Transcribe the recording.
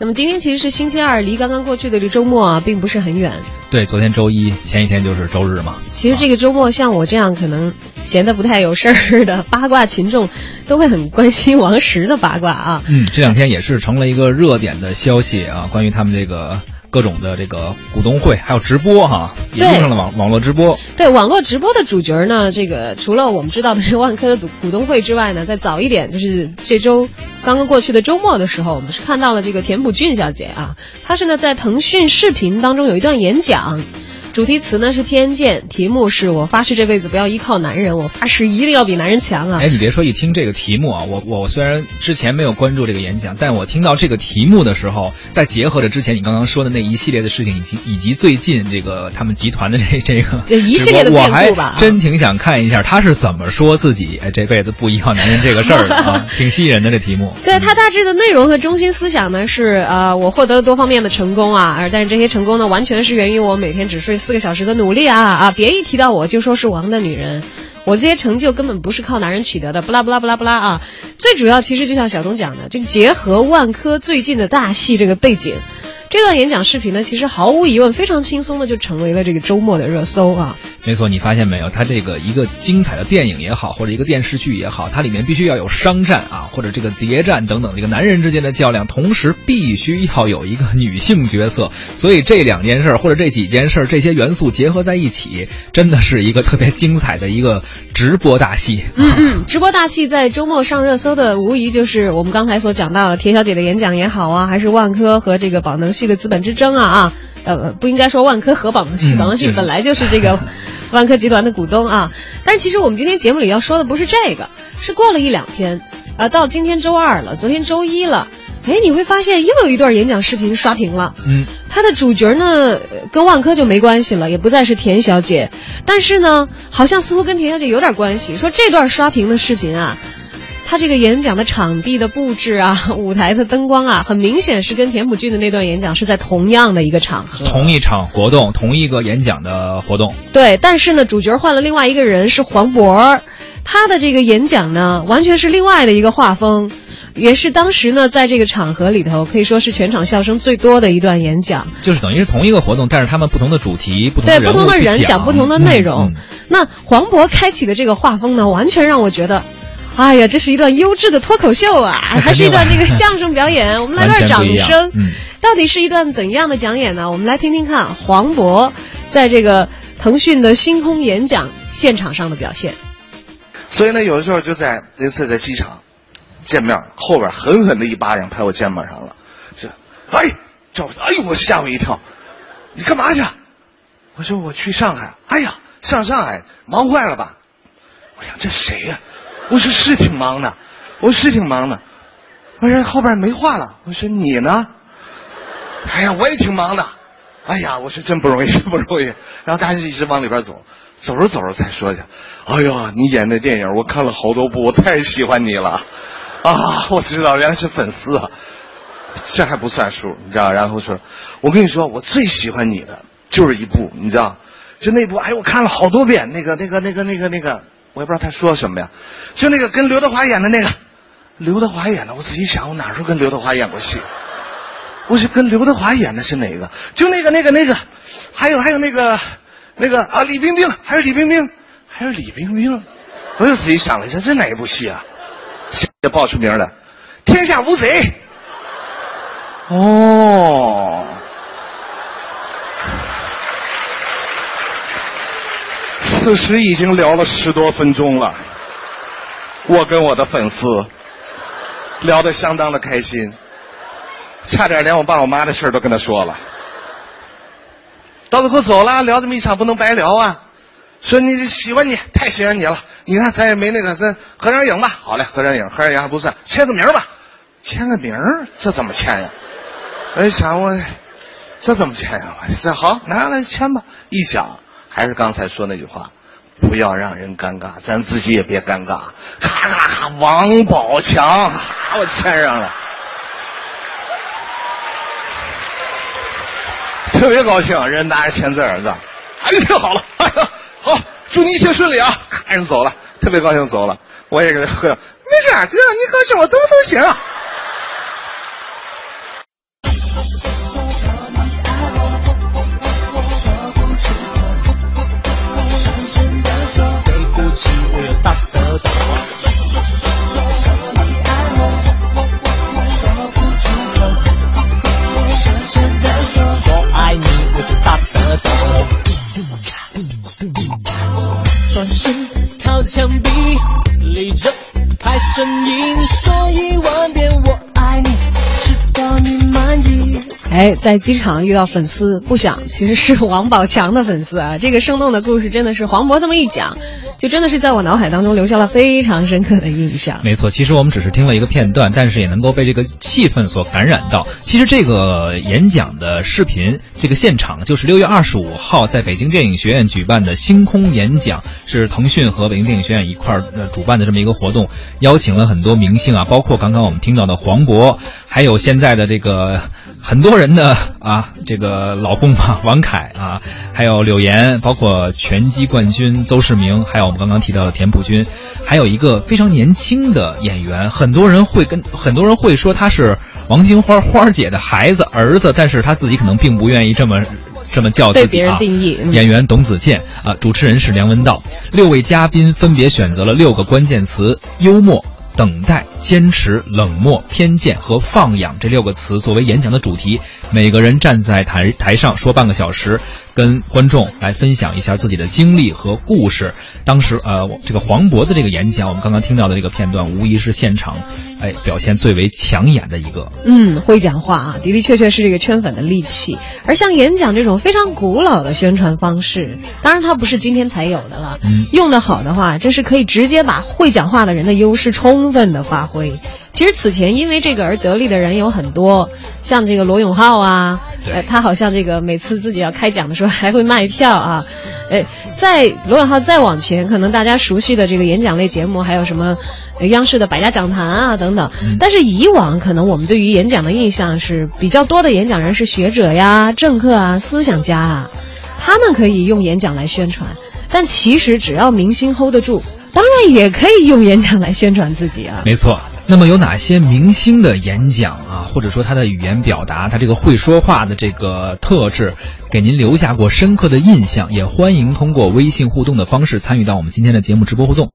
那么今天其实是星期二，离刚刚过去的这周末啊，并不是很远。对，昨天周一，前一天就是周日嘛。其实这个周末，像我这样可能闲得不太有事儿的八卦群众，都会很关心王石的八卦啊。嗯，这两天也是成了一个热点的消息啊，关于他们这个。各种的这个股东会，还有直播哈，也用上了网网络直播。对网络直播的主角呢，这个除了我们知道的这个万科的股股东会之外呢，在早一点，就是这周刚刚过去的周末的时候，我们是看到了这个田朴珺小姐啊，她是呢在腾讯视频当中有一段演讲。主题词呢是偏见，题目是我发誓这辈子不要依靠男人，我发誓一定要比男人强啊！哎，你别说，一听这个题目啊，我我虽然之前没有关注这个演讲，但我听到这个题目的时候，再结合着之前你刚刚说的那一系列的事情，以及以及最近这个他们集团的这 这个这一系列的变故吧，真挺想看一下他是怎么说自己哎这辈子不依靠男人这个事儿的啊，挺吸引人的这题目。对他大致的内容和中心思想呢是呃，我获得了多方面的成功啊，而但是这些成功呢，完全是源于我每天只睡四个小时的努力。啊啊！别一提到我就说是王的女人，我这些成就根本不是靠男人取得的。不拉不拉不拉不拉啊！最主要其实就像小东讲的，就结合万科最近的大戏这个背景。这段演讲视频呢，其实毫无疑问非常轻松的就成为了这个周末的热搜啊。没错，你发现没有？它这个一个精彩的电影也好，或者一个电视剧也好，它里面必须要有商战啊，或者这个谍战等等，这个男人之间的较量，同时必须要有一个女性角色。所以这两件事儿或者这几件事儿这些元素结合在一起，真的是一个特别精彩的一个直播大戏。嗯嗯，直播大戏在周末上热搜的，无疑就是我们刚才所讲到的田小姐的演讲也好啊，还是万科和这个宝能。系的资本之争啊啊，呃，不应该说万科和宝能系，宝能系本来就是这个 万科集团的股东啊。但其实我们今天节目里要说的不是这个，是过了一两天啊，到今天周二了，昨天周一了，哎，你会发现又有一段演讲视频刷屏了。嗯，它的主角呢跟万科就没关系了，也不再是田小姐，但是呢，好像似乎跟田小姐有点关系。说这段刷屏的视频啊。他这个演讲的场地的布置啊，舞台的灯光啊，很明显是跟田朴珺的那段演讲是在同样的一个场合，同一场活动，同一个演讲的活动。对，但是呢，主角换了另外一个人，是黄渤，他的这个演讲呢，完全是另外的一个画风，也是当时呢，在这个场合里头可以说是全场笑声最多的一段演讲。就是等于是同一个活动，但是他们不同的主题，不同对不同的人讲不同的内容。那黄渤开启的这个画风呢，完全让我觉得。哎呀，这是一段优质的脱口秀啊，还是一段那个相声表演？我们来段掌声。到底是一段怎样的讲演呢？我们来听听看黄渤在这个腾讯的星空演讲现场上的表现。所以呢，有的时候就在一次在机场见面，后边狠狠的一巴掌拍我肩膀上了，是，哎，叫，哎呦，我吓我一跳，你干嘛去？我说我去上海。哎呀，上上海忙坏了吧？我想这谁呀？我说是挺忙的，我是挺忙的。我说后边没话了。我说你呢？哎呀，我也挺忙的。哎呀，我说真不容易，真不容易。然后大家就一直往里边走，走着走着再说去。哎呀，你演的电影我看了好多部，我太喜欢你了。啊，我知道原来是粉丝啊，这还不算数，你知道？然后说，我跟你说，我最喜欢你的就是一部，你知道？就那部，哎，我看了好多遍，那个、那个、那个、那个、那个。我也不知道他说什么呀，就那个跟刘德华演的那个，刘德华演的，我仔细想，我哪时候跟刘德华演过戏？我是跟刘德华演的是哪个？就那个那个那个，还有还有那个那个啊，李冰冰，还有李冰冰，还有李冰冰，我又仔细想了一下，这哪一部戏啊？这报出名了，《天下无贼》。哦。此时已经聊了十多分钟了，我跟我的粉丝聊得相当的开心，差点连我爸我妈的事都跟他说了。到最后走了，聊这么一场不能白聊啊！说你喜欢你，太喜欢你了。你看咱也没那个，咱合张影吧。好嘞，合张影，合张影还不算，签个名吧。签个名这怎么签呀？我想我这怎么签呀？这好，拿来签吧。一想。还是刚才说那句话，不要让人尴尬，咱自己也别尴尬。咔咔咔，王宝强，我签上了，特别高兴，人拿着签字儿子？哎呀，太好了，哎呀，好，祝你一切顺利啊！咔，人走了，特别高兴走了，我也给他喝，没事，只要你高兴，我都都行。声音，哎，在机场遇到粉丝不想，其实是王宝强的粉丝啊。这个生动的故事真的是黄渤这么一讲，就真的是在我脑海当中留下了非常深刻的印象。没错，其实我们只是听了一个片段，但是也能够被这个气氛所感染到。其实这个演讲的视频，这个现场就是六月二十五号在北京电影学院举办的星空演讲，是腾讯和北京电影学院一块儿呃主办的这么一个活动，邀请了很多明星啊，包括刚刚我们听到的黄渤，还有现在的这个很多人的啊这个老公嘛王凯啊，还有柳岩，包括拳击冠军邹市明，还有我们刚刚提到的田朴珺，还有一个非常年轻的演员，很多人会跟很多人会说他是王金花花姐的孩子儿子，但是他自己可能并不愿意这么。这么叫自己、啊、被别人定义嗯演员董子健啊，主持人是梁文道，六位嘉宾分别选择了六个关键词：幽默、等待、坚持、冷漠、偏见和放养这六个词作为演讲的主题。每个人站在台台上说半个小时，跟观众来分享一下自己的经历和故事。当时呃，这个黄渤的这个演讲，我们刚刚听到的这个片段，无疑是现场哎表现最为抢眼的一个。嗯，会讲话啊，的的确确是这个圈粉的利器。而像演讲这种非常古老的宣传方式，当然它不是今天才有的了。嗯用得好的话，这是可以直接把会讲话的人的优势充分的发挥。其实此前因为这个而得利的人有很多，像这个罗永浩啊，对呃，他好像这个每次自己要开讲的时候还会卖票啊。呃，在罗永浩再往前，可能大家熟悉的这个演讲类节目还有什么，呃央视的百家讲坛啊等等。嗯但是以往可能我们对于演讲的印象是比较多的演讲人是学者呀、政客啊、思想家啊，他们可以用演讲来宣传。但其实只要明星 hold 得住，当然也可以用演讲来宣传自己啊。没错。那么有哪些明星的演讲啊，或者说他的语言表达，他这个会说话的这个特质，给您留下过深刻的印象？也欢迎通过微信互动的方式参与到我们今天的节目直播互动。